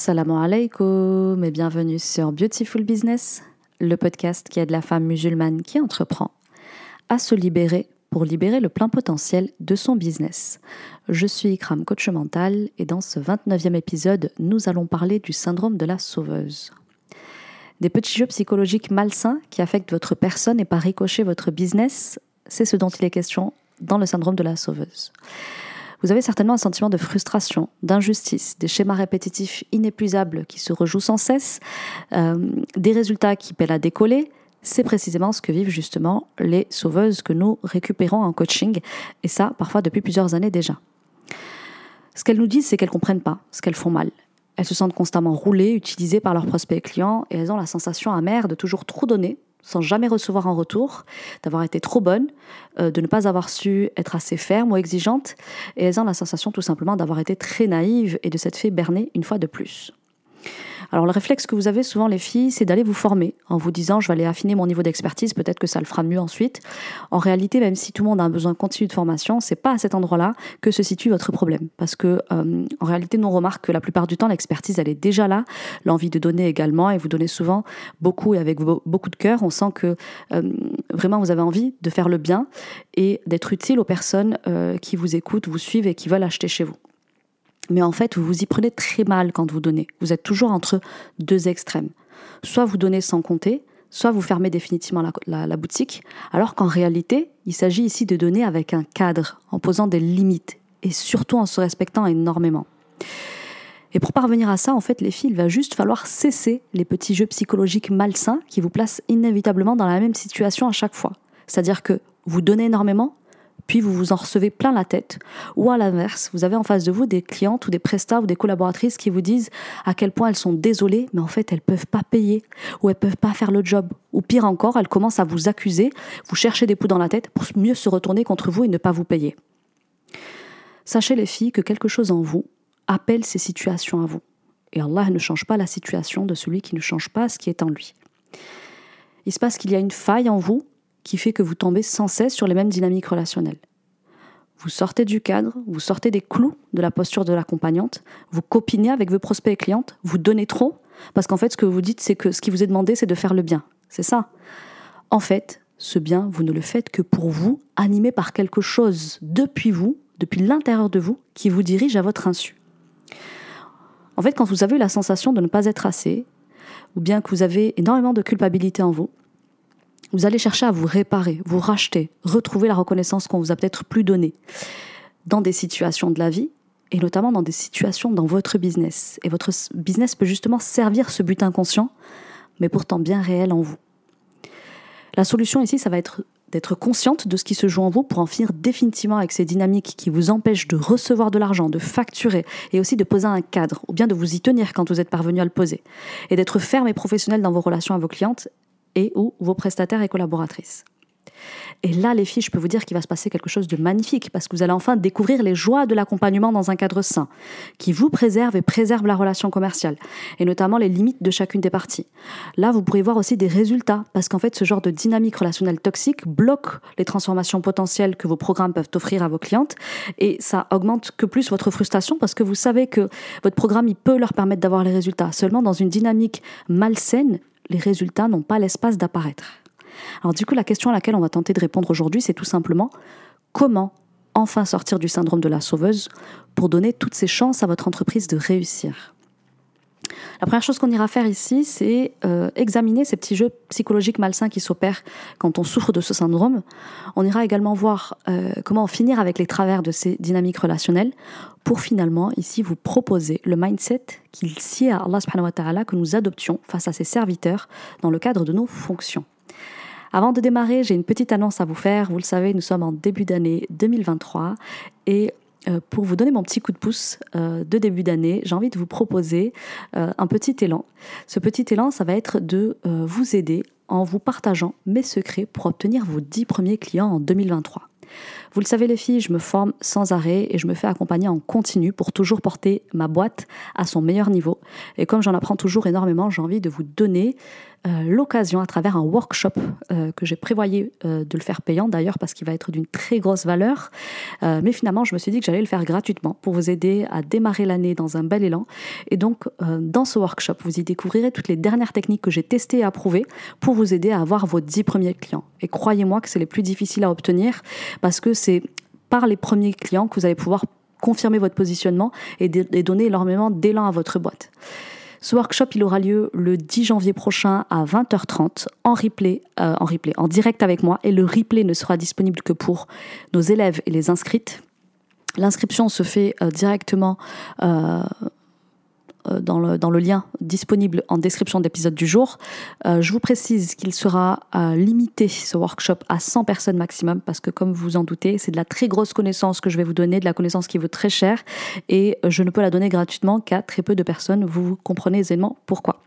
Salam alaikum et bienvenue sur Beautiful Business, le podcast qui aide la femme musulmane qui entreprend à se libérer pour libérer le plein potentiel de son business. Je suis Ikram, coach mental, et dans ce 29e épisode, nous allons parler du syndrome de la sauveuse. Des petits jeux psychologiques malsains qui affectent votre personne et par ricochet votre business, c'est ce dont il est question dans le syndrome de la sauveuse. Vous avez certainement un sentiment de frustration, d'injustice, des schémas répétitifs inépuisables qui se rejouent sans cesse, euh, des résultats qui peinent à décoller. C'est précisément ce que vivent justement les sauveuses que nous récupérons en coaching, et ça parfois depuis plusieurs années déjà. Ce qu'elles nous disent, c'est qu'elles ne comprennent pas ce qu'elles font mal. Elles se sentent constamment roulées, utilisées par leurs prospects clients, et elles ont la sensation amère de toujours trop donner sans jamais recevoir en retour, d'avoir été trop bonne, euh, de ne pas avoir su être assez ferme ou exigeante, et elles ont la sensation tout simplement d'avoir été très naïve et de s'être fait berner une fois de plus. Alors le réflexe que vous avez souvent les filles, c'est d'aller vous former en vous disant je vais aller affiner mon niveau d'expertise, peut-être que ça le fera mieux ensuite. En réalité, même si tout le monde a un besoin continu de formation, c'est pas à cet endroit-là que se situe votre problème, parce que euh, en réalité, nous on remarque que la plupart du temps l'expertise elle est déjà là, l'envie de donner également, et vous donnez souvent beaucoup et avec beaucoup de cœur. On sent que euh, vraiment vous avez envie de faire le bien et d'être utile aux personnes euh, qui vous écoutent, vous suivent et qui veulent acheter chez vous. Mais en fait, vous vous y prenez très mal quand vous donnez. Vous êtes toujours entre deux extrêmes. Soit vous donnez sans compter, soit vous fermez définitivement la, boutique, alors qu'en réalité, il s'agit ici de donner avec un cadre, en posant des limites, et surtout en se respectant énormément. Et pour parvenir à ça, en fait, les filles, il va juste falloir cesser les petits jeux psychologiques malsains qui vous placent inévitablement dans la même situation à chaque fois. C'est-à-dire que vous donnez énormément, puis vous vous en recevez plein la tête. Ou à l'inverse, vous avez en face de vous des clientes ou des prestats ou des collaboratrices qui vous disent à quel point elles sont désolées, mais en fait elles peuvent pas payer ou elles peuvent pas faire le job. Ou pire encore, elles commencent à vous accuser, vous cherchez des poux dans la tête pour mieux se retourner contre vous et ne pas vous payer. Sachez les filles que quelque chose en vous appelle ces situations à vous. Et Allah ne change pas la situation de celui qui ne change pas ce qui est en lui. Il se passe qu'il y a une faille en vous qui fait que vous tombez sans cesse sur les mêmes dynamiques relationnelles. Vous sortez du cadre, vous sortez des clous de la posture de l'accompagnante, vous copinez avec vos prospects et clientes, vous donnez trop, parce qu'en fait, ce que vous dites, c'est que ce qui vous est demandé, c'est de faire le bien. C'est ça. En fait, ce bien, vous ne le faites que pour vous, animé par quelque chose depuis vous, depuis l'intérieur de vous, qui vous dirige à votre insu. En fait, quand vous avez la sensation de ne pas être assez, ou bien que vous avez énormément de culpabilité en vous, vous allez chercher à vous réparer, vous racheter, retrouver la reconnaissance qu'on vous a peut-être plus donnée dans des situations de la vie et notamment dans des situations dans votre business. Et votre business peut justement servir ce but inconscient, mais pourtant bien réel en vous. La solution ici, ça va être d'être consciente de ce qui se joue en vous pour en finir définitivement avec ces dynamiques qui vous empêchent de recevoir de l'argent, de facturer et aussi de poser un cadre ou bien de vous y tenir quand vous êtes parvenu à le poser et d'être ferme et professionnel dans vos relations à vos clientes et ou vos prestataires et collaboratrices. Et là, les filles, je peux vous dire qu'il va se passer quelque chose de magnifique parce que vous allez enfin découvrir les joies de l'accompagnement dans un cadre sain, qui vous préserve et préserve la relation commerciale, et notamment les limites de chacune des parties. Là, vous pourrez voir aussi des résultats parce qu'en fait, ce genre de dynamique relationnelle toxique bloque les transformations potentielles que vos programmes peuvent offrir à vos clientes, et ça augmente que plus votre frustration parce que vous savez que votre programme, peut leur permettre d'avoir les résultats. Seulement, dans une dynamique malsaine, les résultats n'ont pas l'espace d'apparaître. Alors du coup, la question à laquelle on va tenter de répondre aujourd'hui, c'est tout simplement comment enfin sortir du syndrome de la sauveuse pour donner toutes ses chances à votre entreprise de réussir? La première chose qu'on ira faire ici, c'est euh, examiner ces petits jeux psychologiques malsains qui s'opèrent quand on souffre de ce syndrome. On ira également voir euh, comment finir avec les travers de ces dynamiques relationnelles pour finalement ici vous proposer le mindset qu'il sied à Allah subhanahu wa ta'ala que nous adoptions face à ses serviteurs dans le cadre de nos fonctions. Avant de démarrer, j'ai une petite annonce à vous faire. Vous le savez, nous sommes en début d'année 2023 et pour vous donner mon petit coup de pouce euh, de début d'année, j'ai envie de vous proposer euh, un petit élan. Ce petit élan, ça va être de vous aider en vous partageant mes secrets pour obtenir vos 10 premiers clients en 2023. Vous le savez les filles, je me forme sans arrêt et je me fais accompagner en continu pour toujours porter ma boîte à son meilleur niveau. Et comme j'en apprends toujours énormément, j'ai envie de vous donner euh, l'occasion à travers un workshop euh, que j'ai prévoyé euh, de le faire payant d'ailleurs parce qu'il va être d'une très grosse valeur. mais finalement, je me suis dit que j'allais le faire gratuitement pour vous aider à démarrer l'année dans un bel élan. Et donc, dans ce workshop, vous y découvrirez toutes les dernières techniques que j'ai testées et approuvées pour vous aider à avoir vos 10 premiers clients. Et croyez-moi que c'est les plus difficiles à obtenir parce que c'est par les premiers clients que vous allez pouvoir confirmer votre positionnement et, donner énormément d'élan à votre boîte. Ce workshop, il aura lieu le 10 janvier prochain à 20h30 en replay, euh, en replay, en direct avec moi. Et le replay ne sera disponible que pour nos élèves et les inscrites. L'inscription se fait euh, directement euh, dans le, dans le lien disponible en description de l'épisode du jour. Euh, je vous précise qu'il sera euh, limité, ce workshop, à 100 personnes maximum, parce que comme vous en doutez, c'est de la très grosse connaissance que je vais vous donner, de la connaissance qui vaut très cher, et je ne peux la donner gratuitement qu'à très peu de personnes. Vous comprenez aisément pourquoi.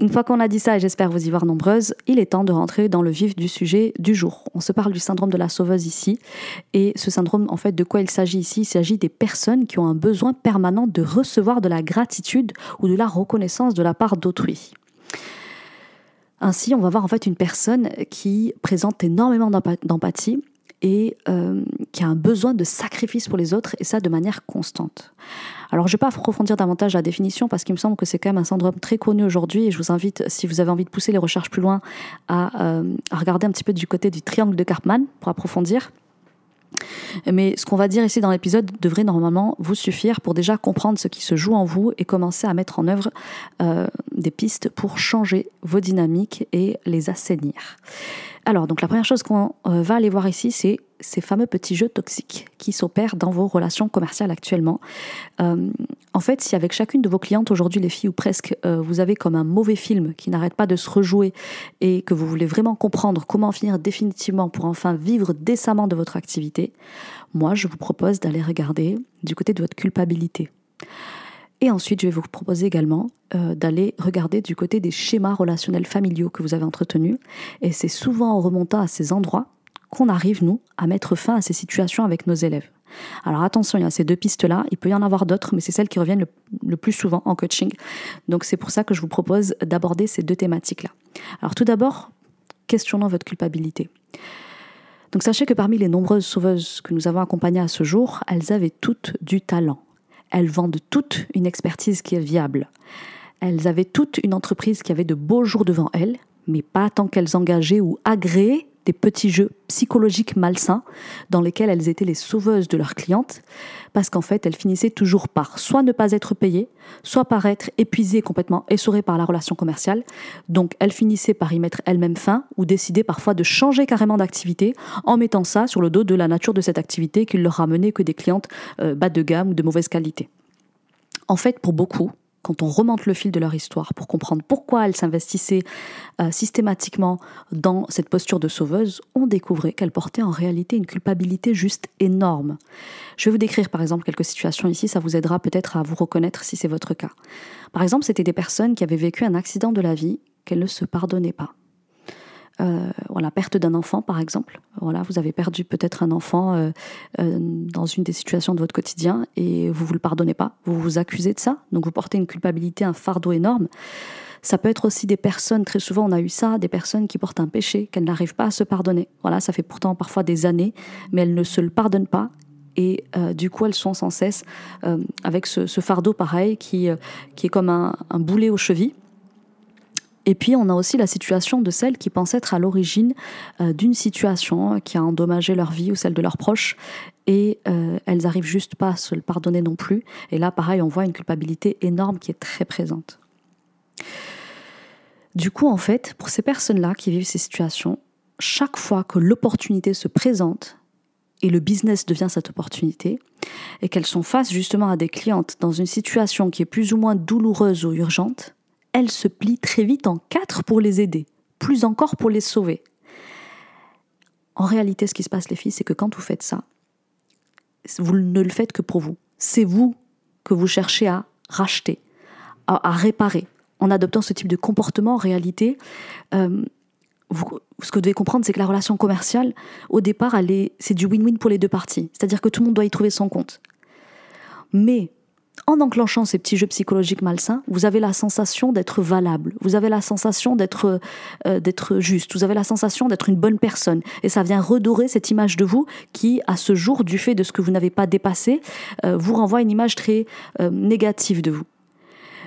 Une fois qu'on a dit ça, et j'espère vous y voir nombreuses, il est temps de rentrer dans le vif du sujet du jour. On se parle du syndrome de la sauveuse ici. Et ce syndrome, en fait, de quoi il s'agit ici? Il s'agit des personnes qui ont un besoin permanent de recevoir de la gratitude ou de la reconnaissance de la part d'autrui. Ainsi, on va voir en fait une personne qui présente énormément d'empathie et euh, qui a un besoin de sacrifice pour les autres, et ça de manière constante. Alors je ne vais pas approfondir davantage la définition parce qu'il me semble que c'est quand même un syndrome très connu aujourd'hui, et je vous invite, si vous avez envie de pousser les recherches plus loin, à, euh, regarder un petit peu du côté du triangle de Karpman pour approfondir. Mais ce qu'on va dire ici dans l'épisode devrait normalement vous suffire pour déjà comprendre ce qui se joue en vous et commencer à mettre en œuvre euh, des pistes pour changer vos dynamiques et les assainir. Alors, donc la première chose qu'on euh, va aller voir ici, c'est ces fameux petits jeux toxiques qui s'opèrent dans vos relations commerciales actuellement. Euh, en fait, si avec chacune de vos clientes aujourd'hui, les filles ou presque, euh, vous avez comme un mauvais film qui n'arrête pas de se rejouer et que vous voulez vraiment comprendre comment finir définitivement pour enfin vivre décemment de votre activité, moi, je vous propose d'aller regarder du côté de votre culpabilité. Et ensuite, je vais vous proposer également euh, d'aller regarder du côté des schémas relationnels familiaux que vous avez entretenus. Et c'est souvent en remontant à ces endroits qu'on arrive, nous, à mettre fin à ces situations avec nos élèves. Alors attention, il y a ces deux pistes-là, il peut y en avoir d'autres, mais c'est celles qui reviennent le, plus souvent en coaching. Donc c'est pour ça que je vous propose d'aborder ces deux thématiques-là. Alors tout d'abord, questionnons votre culpabilité. Donc sachez que parmi les nombreuses sauveuses que nous avons accompagnées à ce jour, elles avaient toutes du talent. Elles vendent toutes une expertise qui est viable. Elles avaient toutes une entreprise qui avait de beaux jours devant elles, mais pas tant qu'elles engageaient ou agréaient des petits jeux psychologiques malsains dans lesquels elles étaient les sauveuses de leurs clientes, parce qu'en fait, elles finissaient toujours par soit ne pas être payées, soit par être épuisées, complètement essorées par la relation commerciale. Donc, elles finissaient par y mettre elles-mêmes fin ou décider parfois de changer carrément d'activité en mettant ça sur le dos de la nature de cette activité qui leur ramenait que des clientes euh, bas de gamme ou de mauvaise qualité. En fait, pour beaucoup, quand on remonte le fil de leur histoire pour comprendre pourquoi elles s'investissaient euh, systématiquement dans cette posture de sauveuse, on découvrait qu'elles portaient en réalité une culpabilité juste énorme. Je vais vous décrire par exemple quelques situations ici, ça vous aidera peut-être à vous reconnaître si c'est votre cas. Par exemple, c'était des personnes qui avaient vécu un accident de la vie qu'elles ne se pardonnaient pas. Euh, voilà, perte d'un enfant, par exemple. Voilà, vous avez perdu peut-être un enfant euh, euh, dans une des situations de votre quotidien et vous vous le pardonnez pas. Vous vous accusez de ça, donc vous portez une culpabilité, un fardeau énorme. Ça peut être aussi des personnes, très souvent on a eu ça, des personnes qui portent un péché qu'elles n'arrivent pas à se pardonner. Voilà, ça fait pourtant parfois des années, mais elles ne se le pardonnent pas et du coup elles sont sans cesse avec ce, fardeau pareil qui, qui est comme un, un boulet aux chevilles et puis, on a aussi la situation de celles qui pensent être à l'origine euh, d'une situation qui a endommagé leur vie ou celle de leurs proches. Et euh, elles n'arrivent juste pas à se le pardonner non plus. Et là, pareil, on voit une culpabilité énorme qui est très présente. Du coup, en fait, pour ces personnes-là qui vivent ces situations, chaque fois que l'opportunité se présente, et le business devient cette opportunité, et qu'elles sont face justement à des clientes dans une situation qui est plus ou moins douloureuse ou urgente, elle se plie très vite en quatre pour les aider, plus encore pour les sauver. En réalité, ce qui se passe, les filles, c'est que quand vous faites ça, vous ne le faites que pour vous. C'est vous que vous cherchez à racheter, à, réparer. En adoptant ce type de comportement, en réalité, euh, ce que vous devez comprendre, c'est que la relation commerciale, au départ, c'est du win-win pour les deux parties. C'est-à-dire que tout le monde doit y trouver son compte. Mais en enclenchant ces petits jeux psychologiques malsains, vous avez la sensation d'être valable, vous avez la sensation d'être euh, d'être juste, vous avez la sensation d'être une bonne personne. Et ça vient redorer cette image de vous qui, à ce jour, du fait de ce que vous n'avez pas dépassé, euh, vous renvoie une image très euh, négative de vous.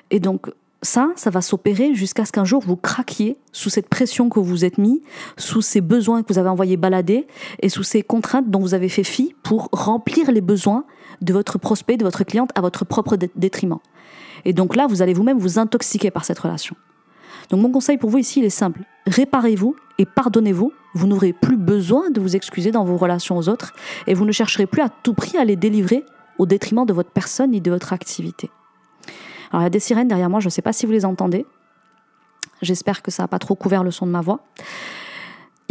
Et donc, ça, ça va s'opérer jusqu'à ce qu'un jour vous craquiez sous cette pression que vous êtes mis, sous ces besoins que vous avez envoyés balader et sous ces contraintes dont vous avez fait fi pour remplir les besoins de votre prospect, de votre cliente à votre propre détriment. Et donc là, vous allez vous-même vous intoxiquer par cette relation. Donc mon conseil pour vous ici, il est simple. Réparez-vous et pardonnez-vous. Vous n'aurez plus besoin de vous excuser dans vos relations aux autres et vous ne chercherez plus à tout prix à les délivrer au détriment de votre personne ni de votre activité. Alors il y a des sirènes derrière moi, je ne sais pas si vous les entendez. J'espère que ça n'a pas trop couvert le son de ma voix.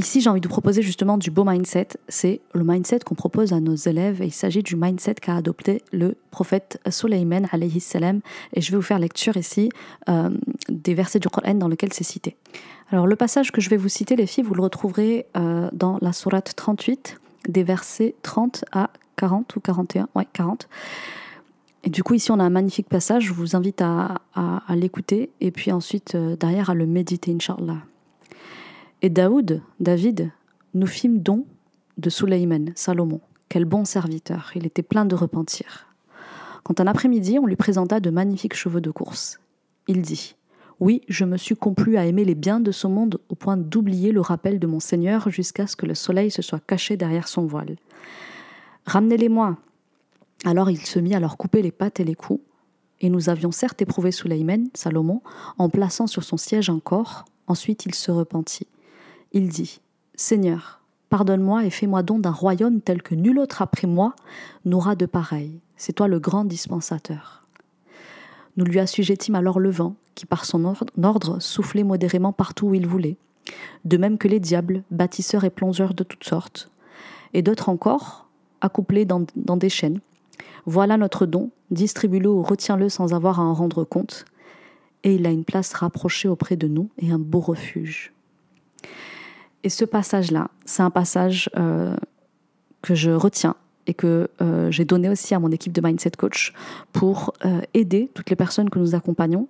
Ici, j'ai envie de vous proposer justement du beau mindset. C'est le mindset qu'on propose à nos élèves il s'agit du mindset qu'a adopté le prophète Sulayman alayhi salam. Et je vais vous faire lecture ici euh, des versets du Coran dans lesquels c'est cité. Alors, le passage que je vais vous citer, les filles, vous le retrouverez euh, dans la sourate 38, des versets 30 à 40 ou 41. Ouais, 40. Et du coup, ici, on a un magnifique passage. Je vous invite à, l'écouter et puis ensuite, euh, derrière, à le méditer, Inch'Allah. Et Daoud, David, nous fîmes don de Sulayman, Salomon. Quel bon serviteur. Il était plein de repentir. Quand un après-midi, on lui présenta de magnifiques chevaux de course, il dit Oui, je me suis complu à aimer les biens de ce monde au point d'oublier le rappel de mon Seigneur jusqu'à ce que le soleil se soit caché derrière son voile. Ramenez-les-moi, alors il se mit à leur couper les pattes et les coups, et nous avions certes éprouvé Sulayman, Salomon, en plaçant sur son siège un corps, ensuite il se repentit. Il dit Seigneur, pardonne-moi et fais-moi don d'un royaume tel que nul autre après moi n'aura de pareil. C'est toi le grand dispensateur. Nous lui assujettîmes alors le vent, qui par son ordre soufflait modérément partout où il voulait, de même que les diables, bâtisseurs et plongeurs de toutes sortes, et d'autres encore, accouplés dans des chaînes, voilà notre don, distribue-le ou retiens-le sans avoir à en rendre compte. Et il a une place rapprochée auprès de nous et un beau refuge. Et ce passage-là, c'est un passage euh, que je retiens et que euh, j'ai donné aussi à mon équipe de Mindset Coach pour euh, aider toutes les personnes que nous accompagnons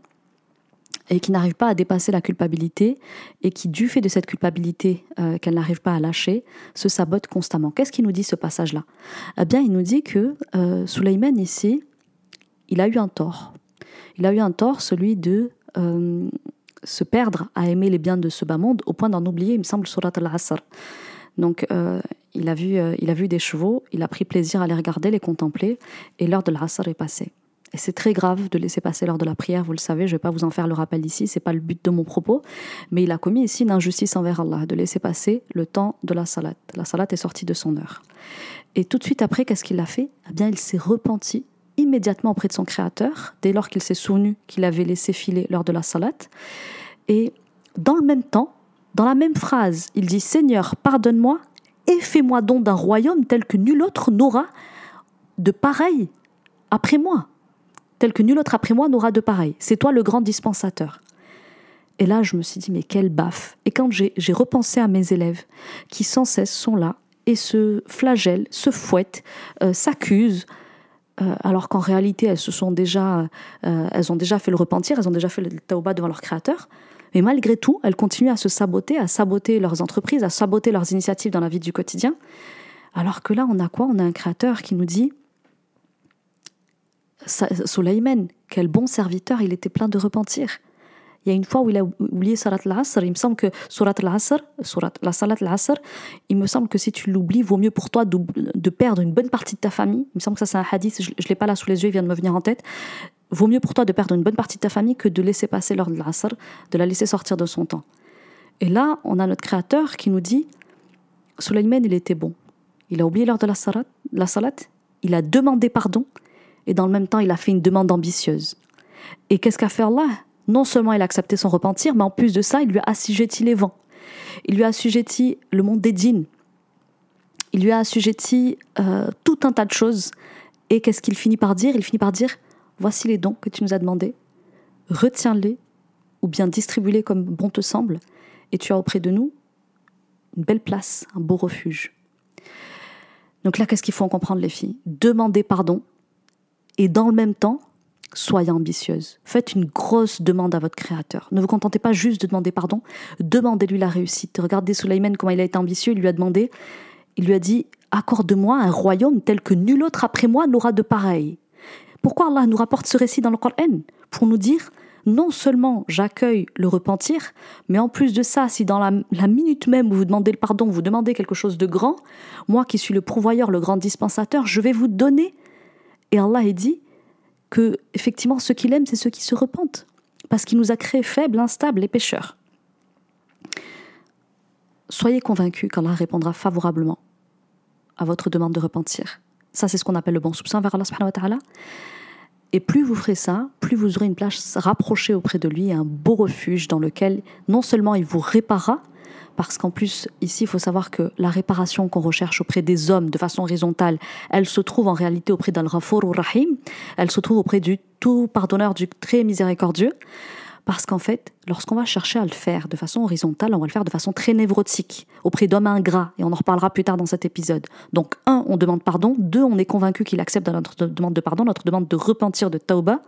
et qui n'arrivent pas à dépasser la culpabilité et qui, du fait de cette culpabilité euh, qu'elle n'arrive pas à lâcher, se sabotent constamment. Qu'est-ce qu'il nous dit ce passage-là? Eh bien, il nous dit que euh, ici, il a eu un tort. Il a eu un tort, celui de se perdre à aimer les biens de ce bas monde au point d'en oublier, il me semble, Surat al-Asr. Donc, euh, il, a vu, il a vu des chevaux, il a pris plaisir à les regarder, les contempler, et l'heure de l'Asr est passée. Et c'est très grave de laisser passer lors de la prière, vous le savez, je ne vais pas vous en faire le rappel ici, c'est pas le but de mon propos, mais il a commis ici une injustice envers Allah, de laisser passer le temps de la salat. La salat est sortie de son heure. Et tout de suite après, qu'est-ce qu'il a fait? Eh bien, il s'est repenti immédiatement auprès de son Créateur, dès lors qu'il s'est souvenu qu'il avait laissé filer lors de la salat. Et dans le même temps, dans la même phrase, il dit Seigneur, pardonne-moi et fais-moi don d'un royaume tel que nul autre n'aura de pareil après moi tel que nul autre après moi n'aura de pareil. C'est toi le grand dispensateur. Et là, je me suis dit, mais quelle baffe. Et quand j'ai repensé à mes élèves qui sans cesse sont là et se flagellent, se fouettent, euh, s'accusent, alors qu'en réalité, elles, se sont déjà, euh, elles ont déjà fait le repentir, elles ont déjà fait le taouba devant leur créateur. Mais malgré tout, elles continuent à se saboter, à saboter leurs entreprises, à saboter leurs initiatives dans la vie du quotidien. Alors que là, on a quoi? On a un créateur qui nous dit Soleiman, quel bon serviteur, il était plein de repentir. Il y a une fois où il a oublié al-Asr, il me semble que Surat al-Asr, la Salat al-Asr, il me semble que si tu l'oublies, vaut mieux pour toi de, perdre une bonne partie de ta famille. Il me semble que ça c'est un hadith, je ne l'ai pas là sous les yeux, il vient de me venir en tête. Vaut mieux pour toi de perdre une bonne partie de ta famille que de laisser passer l'heure de l'Asr, de la laisser sortir de son temps. Et là, on a notre créateur qui nous dit, Suleiman, il était bon. Il a oublié l'heure de la salat, la salat, il a demandé pardon, et dans le même temps, il a fait une demande ambitieuse. Et qu'est-ce qu'a fait Allah? Non seulement il a accepté son repentir, mais en plus de ça, il lui a assujetti les vents. Il lui a assujetti le monde des djinns. Il lui a assujetti euh, tout un tas de choses. Et qu'est-ce qu'il finit par dire? Il finit par dire Voici les dons que tu nous as demandés. Retiens-les ou bien distribue-les comme bon te semble. Et tu as auprès de nous une belle place, un beau refuge. Donc là, qu'est-ce qu'il faut en comprendre, les filles? Demandez pardon et dans le même temps, soyez ambitieuse. Faites une grosse demande à votre créateur. Ne vous contentez pas juste de demander pardon, demandez-lui la réussite. Regardez Soleiman comment il a été ambitieux, il lui a demandé, il lui a dit Accorde-moi un royaume tel que nul autre après moi n'aura de pareil. Pourquoi Allah nous rapporte ce récit dans le Coran? Pour nous dire non seulement j'accueille le repentir, mais en plus de ça, si dans la, minute même où vous demandez le pardon, vous demandez quelque chose de grand, moi qui suis le pourvoyeur, le grand dispensateur, je vais vous donner. Et Allah a dit que effectivement, ceux qu'il aime, c'est ceux qui se repentent, parce qu'il nous a créés faibles, instables et pécheurs. Soyez convaincus qu'Allah répondra favorablement à votre demande de repentir. Ça, c'est ce qu'on appelle le bon soupçon vers Allah wa ta'ala. Et plus vous ferez ça, plus vous aurez une place rapprochée auprès de lui, un beau refuge dans lequel non seulement il vous réparera, parce qu'en plus, ici, il faut savoir que la réparation qu'on recherche auprès des hommes de façon horizontale, elle se trouve en réalité auprès d'Al-Ghafur ou Rahim, elle se trouve auprès du tout pardonneur, du très miséricordieux. Parce qu'en fait, lorsqu'on va chercher à le faire de façon horizontale, on va le faire de façon très névrotique, auprès d'hommes ingrats, et on en reparlera plus tard dans cet épisode. Donc, un, on demande pardon, deux, on est convaincu qu'il accepte notre demande de pardon, notre demande de repentir de tauba.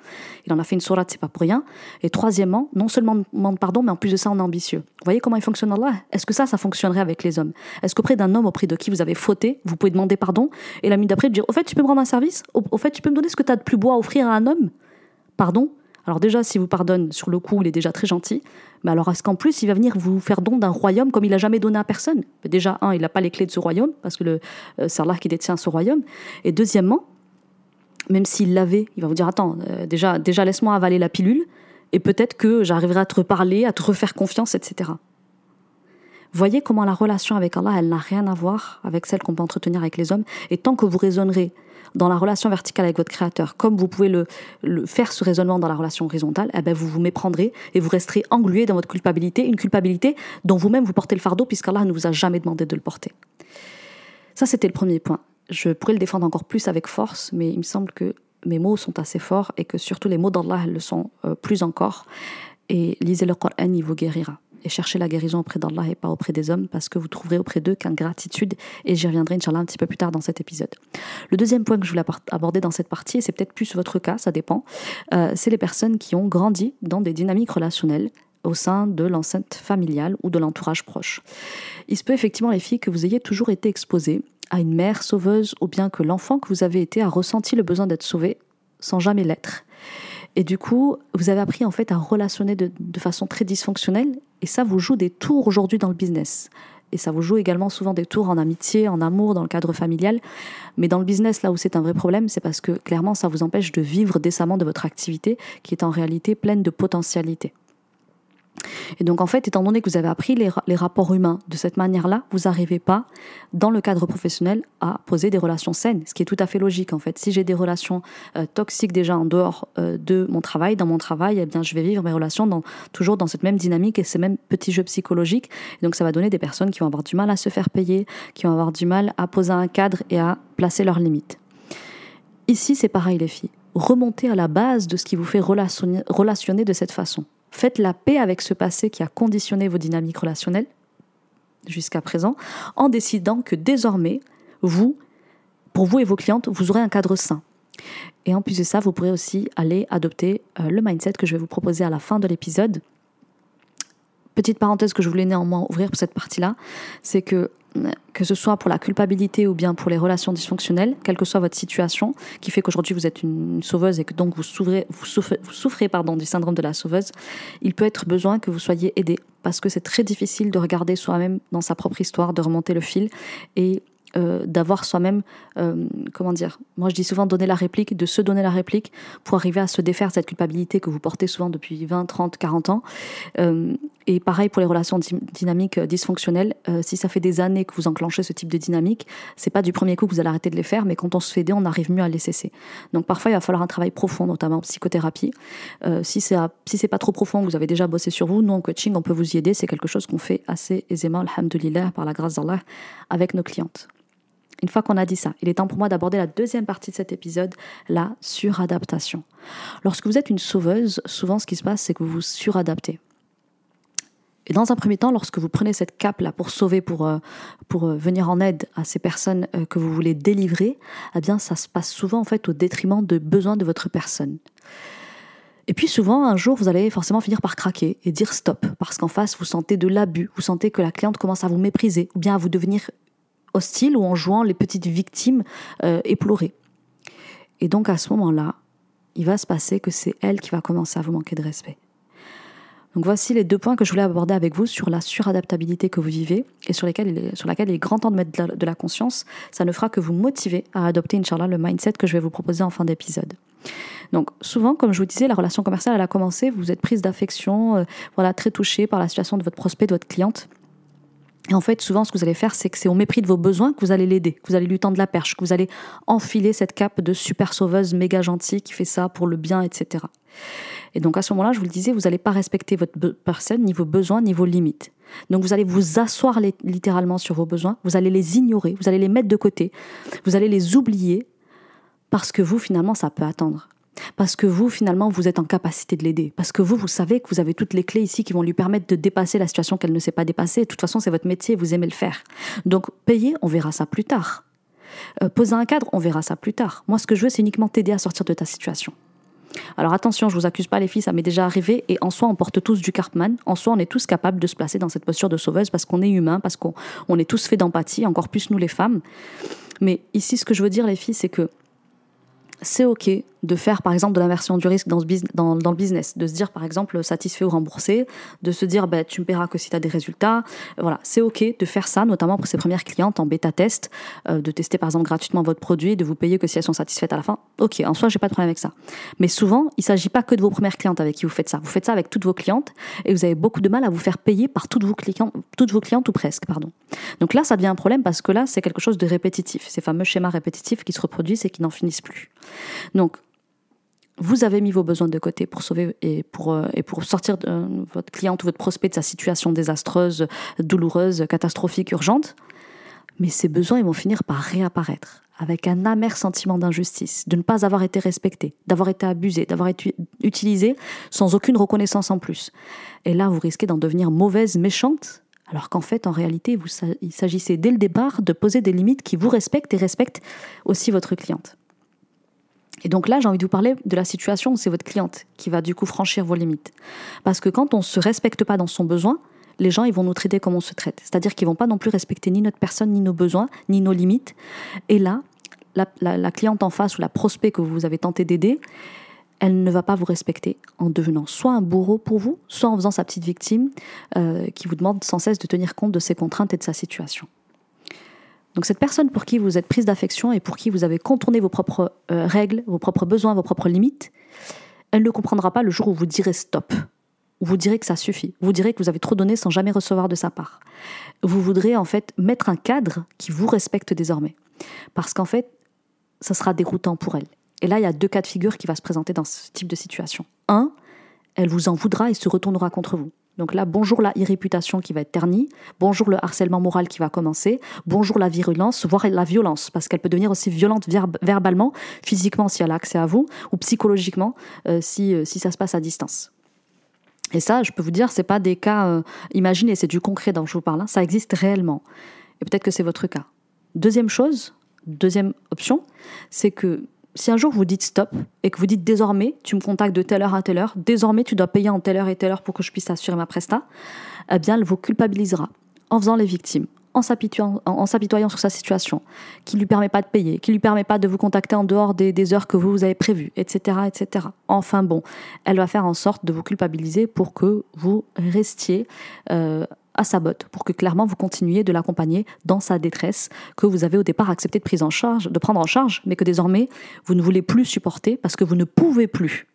Il en a fait une sourate, c'est pas pour rien. Et troisièmement, non seulement on demande pardon, mais en plus de ça, on est ambitieux. Vous voyez comment il fonctionne Allah? Est-ce que ça, ça fonctionnerait avec les hommes? Est-ce qu'auprès d'un homme auprès de qui vous avez fauté, vous pouvez demander pardon, et la minute d'après, dire Au fait, tu peux me rendre un service? Au fait, tu peux me donner ce que tu as de plus beau à offrir à un homme? Pardon? Alors déjà, s'il vous pardonne sur le coup, il est déjà très gentil. Mais alors est-ce qu'en plus, il va venir vous faire don d'un royaume comme il n'a jamais donné à personne? Déjà, un, il n'a pas les clés de ce royaume, parce que euh, c'est Allah qui détient ce royaume. Et deuxièmement, même s'il l'avait, il va vous dire, attends, euh, déjà, déjà laisse-moi avaler la pilule, et peut-être que j'arriverai à te reparler, à te refaire confiance, etc. Voyez comment la relation avec Allah, elle n'a rien à voir avec celle qu'on peut entretenir avec les hommes. Et tant que vous raisonnerez dans la relation verticale avec votre créateur, comme vous pouvez le, faire ce raisonnement dans la relation horizontale, eh ben vous vous méprendrez et vous resterez englué dans votre culpabilité, une culpabilité dont vous-même vous portez le fardeau puisqu'Allah ne vous a jamais demandé de le porter. Ça, c'était le premier point. Je pourrais le défendre encore plus avec force, mais il me semble que mes mots sont assez forts et que surtout les mots d'Allah le sont euh, plus encore. Et lisez le Coran, il vous guérira et cherchez la guérison auprès d'Allah et pas auprès des hommes parce que vous trouverez auprès d'eux qu'ingratitude et j'y reviendrai Inch'Allah un petit peu plus tard dans cet épisode. Le deuxième point que je voulais aborder dans cette partie, et c'est peut-être plus votre cas, ça dépend, euh, c'est les personnes qui ont grandi dans des dynamiques relationnelles au sein de l'enceinte familiale ou de l'entourage proche. Il se peut effectivement, les filles, que vous ayez toujours été exposées à une mère sauveuse ou bien que l'enfant que vous avez été a ressenti le besoin d'être sauvé sans jamais l'être. Et du coup, vous avez appris en fait à relationner de, façon très dysfonctionnelle. Et ça vous joue des tours aujourd'hui dans le business. Et ça vous joue également souvent des tours en amitié, en amour, dans le cadre familial. Mais dans le business, là où c'est un vrai problème, c'est parce que clairement, ça vous empêche de vivre décemment de votre activité qui est en réalité pleine de potentialités. Et donc en fait, étant donné que vous avez appris les, rapports humains de cette manière-là, vous n'arrivez pas, dans le cadre professionnel, à poser des relations saines, ce qui est tout à fait logique en fait. Si j'ai des relations euh, toxiques déjà en dehors euh, de mon travail, dans mon travail, eh bien je vais vivre mes relations toujours dans cette même dynamique et ces mêmes petits jeux psychologiques. donc ça va donner des personnes qui vont avoir du mal à se faire payer, qui vont avoir du mal à poser un cadre et à placer leurs limites. Ici, c'est pareil les filles. Remontez à la base de ce qui vous fait relationner de cette façon. Faites la paix avec ce passé qui a conditionné vos dynamiques relationnelles jusqu'à présent, en décidant que désormais, vous, pour vous et vos clientes, vous aurez un cadre sain. Et en plus de ça, vous pourrez aussi aller adopter euh, le mindset que je vais vous proposer à la fin de l'épisode. Petite parenthèse que je voulais néanmoins ouvrir pour cette partie-là, c'est que que ce soit pour la culpabilité ou bien pour les relations dysfonctionnelles, quelle que soit votre situation, qui fait qu'aujourd'hui vous êtes une sauveuse et que donc vous souffrez, vous souffrez, vous souffrez pardon, du syndrome de la sauveuse, il peut être besoin que vous soyez aidé parce que c'est très difficile de regarder soi-même dans sa propre histoire, de remonter le fil et euh, d'avoir soi-même, euh, comment dire, moi je dis souvent donner la réplique, de se donner la réplique pour arriver à se défaire cette culpabilité que vous portez souvent depuis 20, 30, 40 ans. Euh, et pareil pour les relations dynamiques dysfonctionnelles, si ça fait des années que vous enclenchez ce type de dynamique, c'est pas du premier coup que vous allez arrêter de les faire, mais quand on se fait aider, on arrive mieux à les cesser. Donc parfois il va falloir un travail profond, notamment en psychothérapie. si c'est si pas trop profond, vous avez déjà bossé sur vous, nous en coaching, on peut vous y aider. C'est quelque chose qu'on fait assez aisément, alhamdulillah, par la grâce d'Allah, avec nos clientes. Une fois qu'on a dit ça, il est temps pour moi d'aborder la deuxième partie de cet épisode, la suradaptation. Lorsque vous êtes une sauveuse, souvent ce qui se passe, c'est que vous vous suradaptez. Et dans un premier temps, lorsque vous prenez cette cape-là pour sauver, pour, euh, pour euh, venir en aide à ces personnes euh, que vous voulez délivrer, eh bien, ça se passe souvent en fait au détriment de besoins de votre personne. Et puis souvent, un jour, vous allez forcément finir par craquer et dire stop, parce qu'en face, vous sentez de l'abus, vous sentez que la cliente commence à vous mépriser, ou bien à vous devenir hostile, ou en jouant les petites victimes éplorées. Et donc à ce moment-là, il va se passer que c'est elle qui va commencer à vous manquer de respect. Donc voici les deux points que je voulais aborder avec vous sur la suradaptabilité que vous vivez et sur, lesquels sur laquelle il est grand temps de mettre de la, conscience. Ça ne fera que vous motiver à adopter, Inch'Allah, le mindset que je vais vous proposer en fin d'épisode. Donc souvent, comme je vous disais, la relation commerciale, elle a commencé, vous êtes prise d'affection, euh, voilà, très touchée par la situation de votre prospect, de votre cliente. Et en fait, souvent, ce que vous allez faire, c'est que c'est au mépris de vos besoins que vous allez l'aider, que vous allez lui tendre la perche, que vous allez enfiler cette cape de super sauveuse méga gentille qui fait ça pour le bien, etc. Et donc à ce moment-là, je vous le disais, vous n'allez pas respecter votre personne, ni vos besoins, ni vos limites. Donc vous allez vous asseoir littéralement sur vos besoins, vous allez les ignorer, vous allez les mettre de côté, vous allez les oublier, parce que vous, finalement, ça peut attendre. Parce que vous, finalement, vous êtes en capacité de l'aider. Parce que vous, vous savez que vous avez toutes les clés ici qui vont lui permettre de dépasser la situation qu'elle ne sait pas dépasser. De toute façon, c'est votre métier, vous aimez le faire. Donc, payer, on verra ça plus tard. Euh, poser un cadre, on verra ça plus tard. Moi, ce que je veux, c'est uniquement t'aider à sortir de ta situation. Alors attention, je vous accuse pas les filles, ça m'est déjà arrivé et en soi on porte tous du Cartman, en soi on est tous capables de se placer dans cette posture de sauveuse parce qu'on est humain, parce qu'on est tous faits d'empathie, encore plus nous les femmes. Mais ici ce que je veux dire les filles c'est que c'est ok de faire par exemple de l'inversion du risque dans, le business, de se dire par exemple satisfait ou remboursé, de se dire bah, tu me paieras que si tu as des résultats. Voilà, c'est ok de faire ça, notamment pour ses premières clientes en bêta test, euh, de tester par exemple gratuitement votre produit, de vous payer que si elles sont satisfaites à la fin. Ok, en soi j'ai pas de problème avec ça. Mais souvent il s'agit pas que de vos premières clientes avec qui vous faites ça. Vous faites ça avec toutes vos clientes et vous avez beaucoup de mal à vous faire payer par toutes vos clientes, toutes vos clientes ou presque, pardon. Donc là ça devient un problème parce que là c'est quelque chose de répétitif, ces fameux schémas répétitifs qui se reproduisent et qui n'en finissent plus. Donc vous avez mis vos besoins de côté pour sauver et pour, euh, sortir euh, votre cliente ou votre prospect de sa situation désastreuse, douloureuse, catastrophique, urgente. Mais ces besoins, ils vont finir par réapparaître avec un amer sentiment d'injustice, de ne pas avoir été respecté, d'avoir été abusé, d'avoir été utilisé sans aucune reconnaissance en plus. Et là, vous risquez d'en devenir mauvaise, méchante, alors qu'en fait, en réalité, il s'agissait dès le départ de poser des limites qui vous respectent et respectent aussi votre cliente. Et donc là, j'ai envie de vous parler de la situation où c'est votre cliente qui va du coup franchir vos limites. Parce que quand on ne se respecte pas dans son besoin, les gens ils vont nous traiter comme on se traite. C'est-à-dire qu'ils vont pas non plus respecter ni notre personne, ni nos besoins, ni nos limites. Et là, la, cliente en face ou la prospect que vous avez tenté d'aider, elle ne va pas vous respecter en devenant soit un bourreau pour vous, soit en faisant sa petite victime euh, qui vous demande sans cesse de tenir compte de ses contraintes et de sa situation. Donc cette personne pour qui vous êtes prise d'affection et pour qui vous avez contourné vos propres euh, règles, vos propres besoins, vos propres limites, elle ne comprendra pas le jour où vous direz stop, où vous direz que ça suffit, vous direz que vous avez trop donné sans jamais recevoir de sa part. Vous voudrez en fait mettre un cadre qui vous respecte désormais. Parce qu'en fait, ça sera déroutant pour elle. Et là, il y a deux cas de figure qui va se présenter dans ce type de situation. Un, elle vous en voudra et se retournera contre vous. Donc là, bonjour la irréputation qui va être ternie, bonjour le harcèlement moral qui va commencer, bonjour la virulence, voire la violence, parce qu'elle peut devenir aussi violente verbalement, physiquement si elle a accès à vous, ou psychologiquement euh, si, euh, si ça se passe à distance. Et ça, je peux vous dire, c'est pas des cas euh, imaginés, c'est du concret dont je vous parle. Hein. ça existe réellement. Et peut-être que c'est votre cas. Deuxième chose, deuxième option, c'est que si un jour vous dites stop et que vous dites désormais, tu me contactes de telle heure à telle heure, désormais tu dois payer en telle heure et telle heure pour que je puisse assurer ma presta, eh bien elle vous culpabilisera en faisant les victimes, en s'apitoyant sur sa situation, qui ne lui permet pas de payer, qui ne lui permet pas de vous contacter en dehors des, heures que vous, vous avez prévues, etc., etc. Enfin bon, elle va faire en sorte de vous culpabiliser pour que vous restiez euh, à sa botte pour que clairement vous continuiez de l'accompagner dans sa détresse que vous avez au départ accepté de, prise en charge, de prendre en charge, mais que désormais vous ne voulez plus supporter parce que vous ne pouvez plus.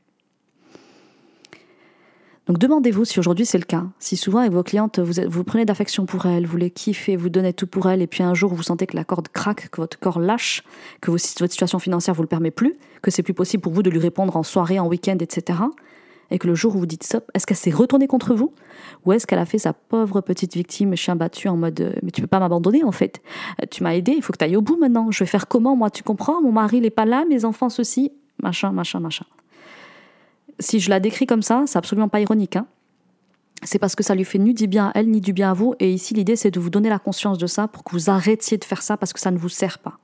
Donc demandez-vous si aujourd'hui c'est le cas. Si souvent avec vos clientes, vous, prenez d'affection pour elles, vous les kiffez, vous donnez tout pour elles, et puis un jour vous sentez que la corde craque, que votre corps lâche, que votre situation financière vous le permet plus, que c'est plus possible pour vous de lui répondre en soirée, en week-end, etc et que le jour où vous dites stop, est-ce qu'elle s'est retournée contre vous ou est-ce qu'elle a fait sa pauvre petite victime chien battu en mode euh, mais tu peux pas m'abandonner en fait, euh, tu m'as aidé, il faut que tu ailles au bout maintenant, je vais faire comment moi, tu comprends, mon mari n'est pas là, mes enfants ceci, machin, machin, machin. Si je la décris comme ça, c'est absolument pas ironique. Hein c'est parce que ça lui fait ni du bien à elle, ni du bien à vous. Et ici, l'idée, c'est de vous donner la conscience de ça pour que vous arrêtiez de faire ça parce que ça ne vous sert pas.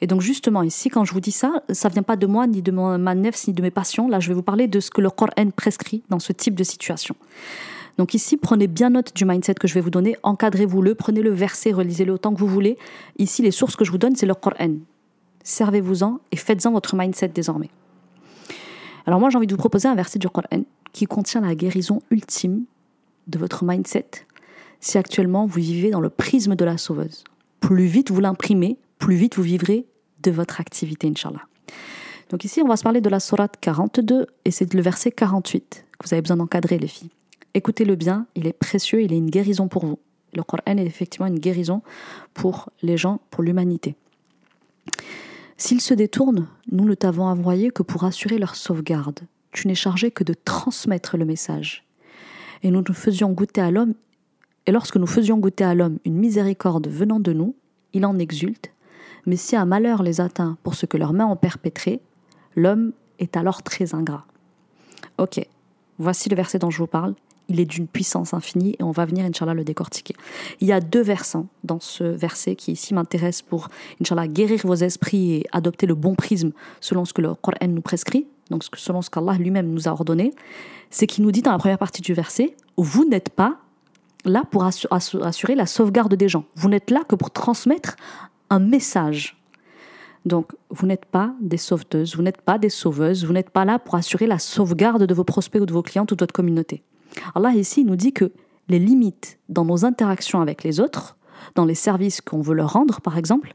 Et donc, justement, ici, quand je vous dis ça, ça vient pas de moi, ni de ma nefs, ni de mes passions. Là, je vais vous parler de ce que le Coran prescrit dans ce type de situation. Donc ici, prenez bien note du mindset que je vais vous donner, encadrez-vous-le, prenez le verset, relisez-le autant que vous voulez. Ici, les sources que je vous donne, c'est le Coran. Servez-vous-en et faites-en votre mindset désormais. Alors moi, j'ai envie de vous proposer un verset du Coran qui contient la guérison ultime de votre mindset si actuellement vous vivez dans le prisme de la sauveuse. Plus vite vous l'imprimez, plus vite vous vivrez de votre activité, Inch'Allah. Donc ici, on va se parler de la sourate 42 et c'est le verset 48 que vous avez besoin d'encadrer, les filles. Écoutez-le bien, il est précieux, il est une guérison pour vous. Le Coran est effectivement une guérison pour les gens, pour l'humanité. S'ils se détournent, nous ne t'avons envoyé que pour assurer leur sauvegarde. Tu n'es chargé que de transmettre le message. Et nous nous faisions goûter à l'homme, et lorsque nous faisions goûter à l'homme une miséricorde venant de nous, il en exulte. Mais si un malheur les atteint pour ce que leurs mains ont perpétré, l'homme est alors très ingrat. Ok, voici le verset dont je vous parle il est d'une puissance infinie et on va venir, Inch'Allah, le décortiquer. Il y a deux versants dans ce verset qui ici m'intéresse pour, Inch'Allah, guérir vos esprits et adopter le bon prisme selon ce que le Coran nous prescrit, donc selon ce qu'Allah lui-même nous a ordonné. C'est qu'il nous dit dans la première partie du verset, vous n'êtes pas là pour assurer la sauvegarde des gens. Vous n'êtes là que pour transmettre un message. Donc, vous n'êtes pas des sauveteuses, vous n'êtes pas des sauveuses, vous n'êtes pas là pour assurer la sauvegarde de vos prospects ou de vos clients ou de votre communauté. Allah ici nous dit que les limites dans nos interactions avec les autres, dans les services qu'on veut leur rendre par exemple,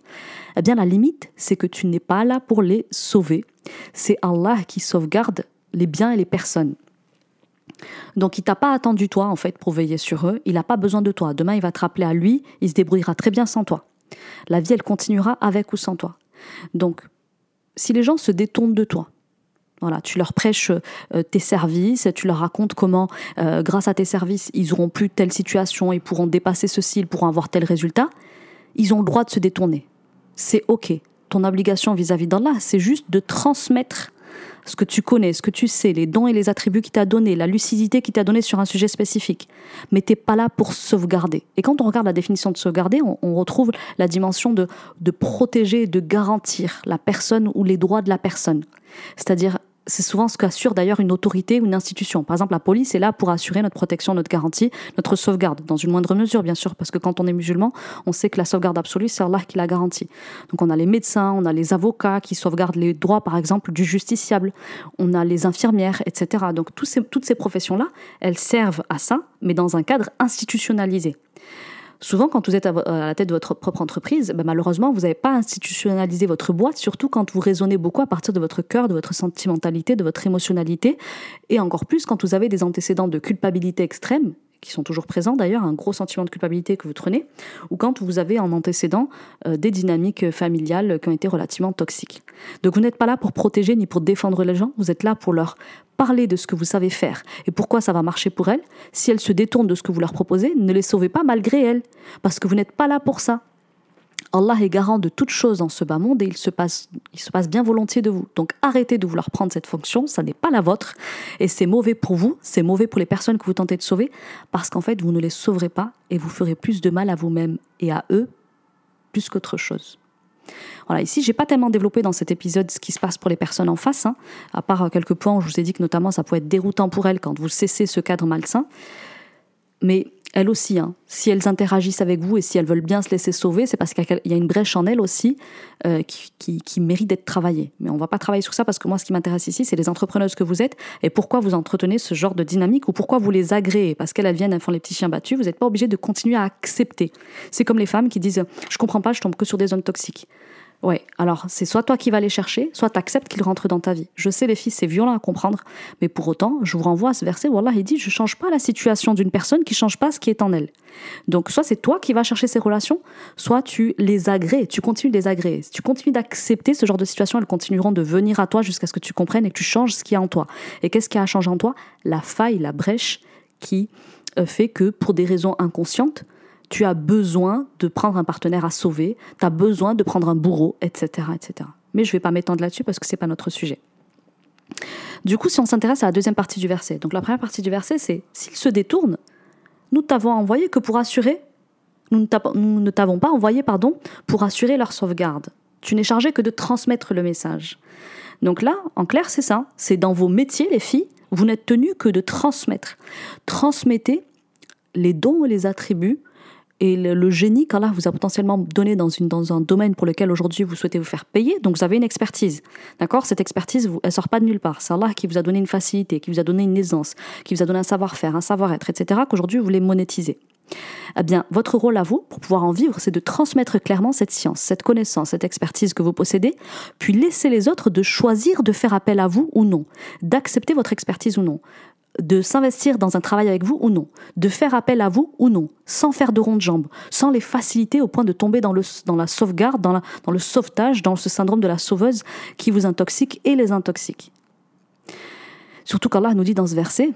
eh bien la limite c'est que tu n'es pas là pour les sauver. C'est Allah qui sauvegarde les biens et les personnes. Donc il t'a pas attendu toi en fait pour veiller sur eux, il n'a pas besoin de toi. Demain il va te rappeler à lui, il se débrouillera très bien sans toi. La vie elle continuera avec ou sans toi. Donc si les gens se détournent de toi, voilà, tu leur prêches euh, tes services, tu leur racontes comment, euh, grâce à tes services, ils auront plus telle situation, ils pourront dépasser ceci, ils pourront avoir tel résultat. Ils ont le droit de se détourner. C'est OK. Ton obligation vis-à-vis d'Allah, c'est juste de transmettre ce que tu connais, ce que tu sais, les dons et les attributs qu'il t'a donnés, la lucidité qu'il t'a donnée sur un sujet spécifique. Mais tu n'es pas là pour sauvegarder. Et quand on regarde la définition de sauvegarder, on, on retrouve la dimension de, de protéger, de garantir la personne ou les droits de la personne. C'est-à-dire c'est souvent ce qu'assure d'ailleurs une autorité ou une institution. Par exemple, la police est là pour assurer notre protection, notre garantie, notre sauvegarde, dans une moindre mesure, bien sûr, parce que quand on est musulman, on sait que la sauvegarde absolue, c'est Allah qui la garantit. Donc on a les médecins, on a les avocats qui sauvegardent les droits, par exemple, du justiciable, on a les infirmières, etc. Donc toutes ces professions-là, elles servent à ça, mais dans un cadre institutionnalisé. Souvent, quand vous êtes à, la tête de votre propre entreprise, ben, malheureusement, vous n'avez pas institutionnalisé votre boîte, surtout quand vous raisonnez beaucoup à partir de votre cœur, de votre sentimentalité, de votre émotionnalité, et encore plus quand vous avez des antécédents de culpabilité extrême, qui sont toujours présents d'ailleurs, un gros sentiment de culpabilité que vous prenez, ou quand vous avez en antécédent euh, des dynamiques familiales qui ont été relativement toxiques. Donc vous n'êtes pas là pour protéger ni pour défendre les gens, vous êtes là pour leur parler de ce que vous savez faire et pourquoi ça va marcher pour elles. Si elles se détournent de ce que vous leur proposez, ne les sauvez pas malgré elles, parce que vous n'êtes pas là pour ça. Allah est garant de toutes choses dans ce bas monde et il se, passe, il se passe bien volontiers de vous. Donc arrêtez de vouloir prendre cette fonction, ça n'est pas la vôtre et c'est mauvais pour vous, c'est mauvais pour les personnes que vous tentez de sauver parce qu'en fait vous ne les sauverez pas et vous ferez plus de mal à vous-même et à eux plus qu'autre chose. Voilà, ici, j'ai pas tellement développé dans cet épisode ce qui se passe pour les personnes en face, hein, à part quelques points où je vous ai dit que notamment ça peut être déroutant pour elles quand vous cessez ce cadre malsain. Mais elles aussi, hein, si elles interagissent avec vous et si elles veulent bien se laisser sauver, c'est parce qu'il y a une brèche en elles aussi euh, qui, mérite d'être travaillée. Mais on ne va pas travailler sur ça parce que moi, ce qui m'intéresse ici, c'est les entrepreneuses que vous êtes et pourquoi vous entretenez ce genre de dynamique ou pourquoi vous les agréez. Parce qu'elles viennent, elles font les petits chiens battus, vous n'êtes pas obligé de continuer à accepter. C'est comme les femmes qui disent Je comprends pas, je tombe que sur des hommes toxiques. Ouais, alors c'est soit toi qui vas les chercher, soit tu acceptes qu'ils rentrent dans ta vie. Je sais les filles, c'est violent à comprendre, mais pour autant, je vous renvoie à ce verset où Allah il dit je change pas la situation d'une personne qui change pas ce qui est en elle. Donc soit c'est toi qui vas chercher ces relations, soit tu les agrées, tu continues de les agréer. Si tu continues d'accepter ce genre de situation, elles continueront de venir à toi jusqu'à ce que tu comprennes et que tu changes ce qui est en toi. Et qu'est-ce qui a changé en toi? La faille, la brèche qui euh, fait que pour des raisons inconscientes, tu as besoin de prendre un partenaire à sauver, tu as besoin de prendre un bourreau, etc. etc. Mais je ne vais pas m'étendre là-dessus parce que ce n'est pas notre sujet. Du coup, si on s'intéresse à la deuxième partie du verset, donc la première partie du verset, c'est s'il se détourne, nous t'avons envoyé que pour assurer, nous ne t'avons pas envoyé, pardon, pour assurer leur sauvegarde. Tu n'es chargé que de transmettre le message. Donc là, en clair, c'est ça. C'est dans vos métiers, les filles, vous n'êtes tenus que de transmettre. Transmettez les dons et les attributs et le, génie qu'Allah vous a potentiellement donné dans, une, dans un domaine pour lequel aujourd'hui vous souhaitez vous faire payer, donc vous avez une expertise. D'accord? Cette expertise, elle sort pas de nulle part. C'est Allah qui vous a donné une facilité, qui vous a donné une aisance, qui vous a donné un savoir-faire, un savoir-être, etc., qu'aujourd'hui vous voulez monétiser. Eh bien, votre rôle à vous, pour pouvoir en vivre, c'est de transmettre clairement cette science, cette connaissance, cette expertise que vous possédez, puis laisser les autres de choisir de faire appel à vous ou non, d'accepter votre expertise ou non, de s'investir dans un travail avec vous ou non, de faire appel à vous ou non, sans faire de ronde jambe, sans les faciliter au point de tomber dans, le, dans la sauvegarde, dans, dans le sauvetage, dans ce syndrome de la sauveuse qui vous intoxique et les intoxique. Surtout qu'Allah nous dit dans ce verset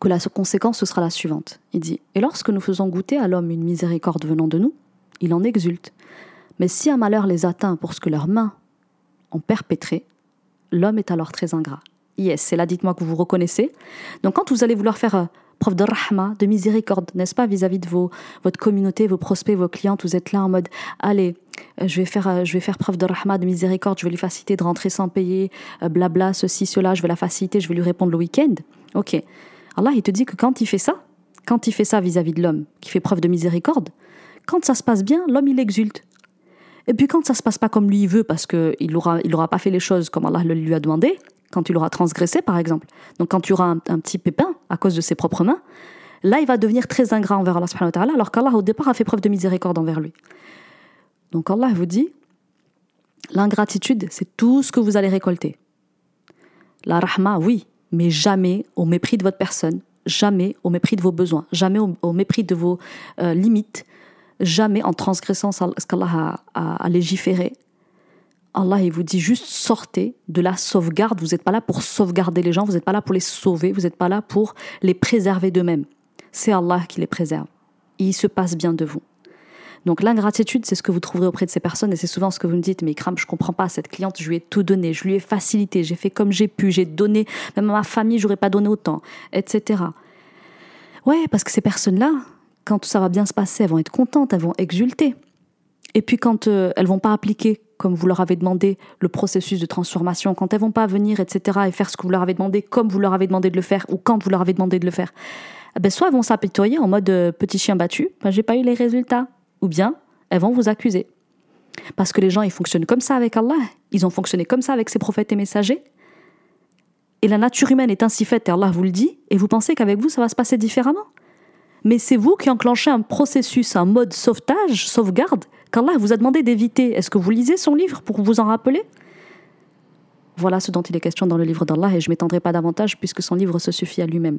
que la conséquence ce sera la suivante. Il dit Et lorsque nous faisons goûter à l'homme une miséricorde venant de nous, il en exulte. Mais si un malheur les atteint pour ce que leurs mains ont perpétré, l'homme est alors très ingrat. Yes, c'est là, dites-moi que vous reconnaissez. Donc quand vous allez vouloir faire euh, preuve de rahma, de miséricorde, n'est-ce pas, vis-à-vis de vos, votre communauté, vos prospects, vos clients, vous êtes là en mode, allez, euh, je vais faire, euh, je vais faire preuve de rahma, de miséricorde, je vais lui faciliter de rentrer sans payer, blabla, ceci, cela, je vais la faciliter, je vais lui répondre le week-end. Ok. Allah, il te dit que quand il fait ça, quand il fait ça vis-à-vis de l'homme, qui fait preuve de miséricorde, quand ça se passe bien, l'homme, il exulte. Et puis quand ça se passe pas comme lui il veut, parce qu'il n'aura il aura pas fait les choses comme Allah lui a demandé, quand il aura transgressé, par exemple. Donc quand tu auras un, petit pépin à cause de ses propres mains, là, il va devenir très ingrat envers Allah subhanahu wa ta'ala, alors qu'Allah, au départ, a fait preuve de miséricorde envers lui. Donc Allah vous dit, l'ingratitude, c'est tout ce que vous allez récolter. La rahma, oui, mais jamais au mépris de votre personne, jamais au mépris de vos besoins, jamais au, mépris de vos euh, limites, jamais en transgressant ce qu'Allah a légiféré, Allah il vous dit juste sortez de la sauvegarde. Vous n'êtes pas là pour sauvegarder les gens, vous n'êtes pas là pour les sauver, vous n'êtes pas là pour les préserver d'eux-mêmes. C'est Allah qui les préserve. il se passe bien de vous. Donc l'ingratitude, c'est ce que vous trouverez auprès de ces personnes et c'est souvent ce que vous me dites, mais Kram, je comprends pas, cette cliente, je lui ai tout donné, je lui ai facilité, j'ai fait comme j'ai pu, j'ai donné, même à ma famille, j'aurais pas donné autant, etc. Ouais, parce que ces personnes-là, quand ça va bien se passer, elles vont être contentes, elles vont exulter. Et puis quand euh, elles vont pas appliquer comme vous leur avez demandé le processus de transformation, quand elles vont pas venir, etc., et faire ce que vous leur avez demandé comme vous leur avez demandé de le faire ou quand vous leur avez demandé de le faire, eh ben soit elles vont s'apitoyer en mode euh, petit chien battu, ben, j'ai pas eu les résultats, ou bien elles vont vous accuser. Parce que les gens, ils fonctionnent comme ça avec Allah, ils ont fonctionné comme ça avec ses prophètes et messagers. Et la nature humaine est ainsi faite, et Allah vous le dit, et vous pensez qu'avec vous, ça va se passer différemment. Mais c'est vous qui enclenchez un processus, un mode sauvetage, sauvegarde, qu'Allah vous a demandé d'éviter. Est-ce que vous lisez son livre pour vous en rappeler? Voilà ce dont il est question dans le livre d'Allah et je m'étendrai pas davantage puisque son livre se suffit à lui-même.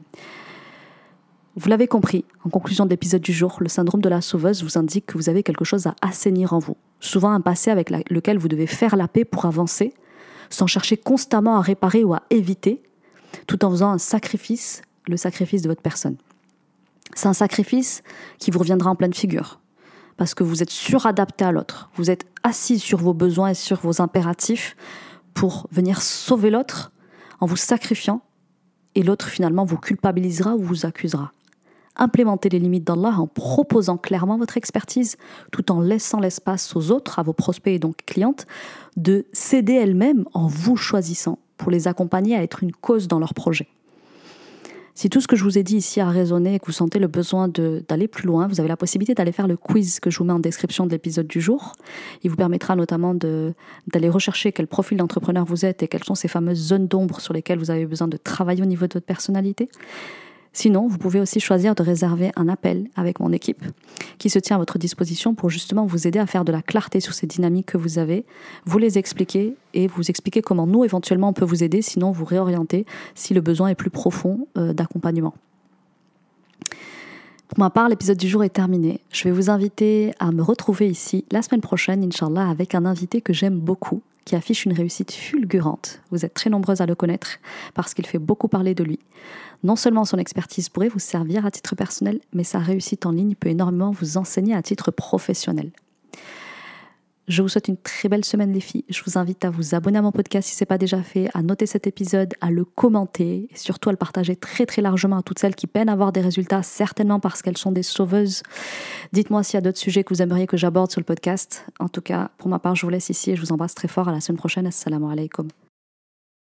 Vous l'avez compris, en conclusion de l'épisode du jour, le syndrome de la sauveuse vous indique que vous avez quelque chose à assainir en vous, souvent un passé avec lequel vous devez faire la paix pour avancer, sans chercher constamment à réparer ou à éviter, tout en faisant un sacrifice, le sacrifice de votre personne. C'est un sacrifice qui vous reviendra en pleine figure, parce que vous êtes suradapté à l'autre. Vous êtes assis sur vos besoins et sur vos impératifs pour venir sauver l'autre en vous sacrifiant et l'autre finalement vous culpabilisera ou vous accusera. Implémentez les limites d'Allah en proposant clairement votre expertise tout en laissant l'espace aux autres, à vos prospects et donc clientes, de céder elles-mêmes en vous choisissant pour les accompagner à être une cause dans leur projet. Si tout ce que je vous ai dit ici a résonné et que vous sentez le besoin d'aller plus loin, vous avez la possibilité d'aller faire le quiz que je vous mets en description de l'épisode du jour. Il vous permettra notamment d'aller rechercher quel profil d'entrepreneur vous êtes et quelles sont ces fameuses zones d'ombre sur lesquelles vous avez besoin de travailler au niveau de votre personnalité. Sinon, vous pouvez aussi choisir de réserver un appel avec mon équipe qui se tient à votre disposition pour justement vous aider à faire de la clarté sur ces dynamiques que vous avez, vous les expliquer et vous expliquer comment nous, éventuellement, on peut vous aider, sinon vous réorienter si le besoin est plus profond euh, d'accompagnement. Pour ma part, l'épisode du jour est terminé. Je vais vous inviter à me retrouver ici la semaine prochaine, Inch'Allah, avec un invité que j'aime beaucoup, qui affiche une réussite fulgurante. Vous êtes très nombreuses à le connaître parce qu'il fait beaucoup parler de lui. Non seulement son expertise pourrait vous servir à titre personnel, mais sa réussite en ligne peut énormément vous enseigner à titre professionnel. Je vous souhaite une très belle semaine les filles. Je vous invite à vous abonner à mon podcast si ce n'est pas déjà fait, à noter cet épisode, à le commenter et surtout à le partager très très largement à toutes celles qui peinent à avoir des résultats, certainement parce qu'elles sont des sauveuses. Dites-moi s'il y a d'autres sujets que vous aimeriez que j'aborde sur le podcast. En tout cas, pour ma part, je vous laisse ici et je vous embrasse très fort. À la semaine prochaine. Assalamu alaikum.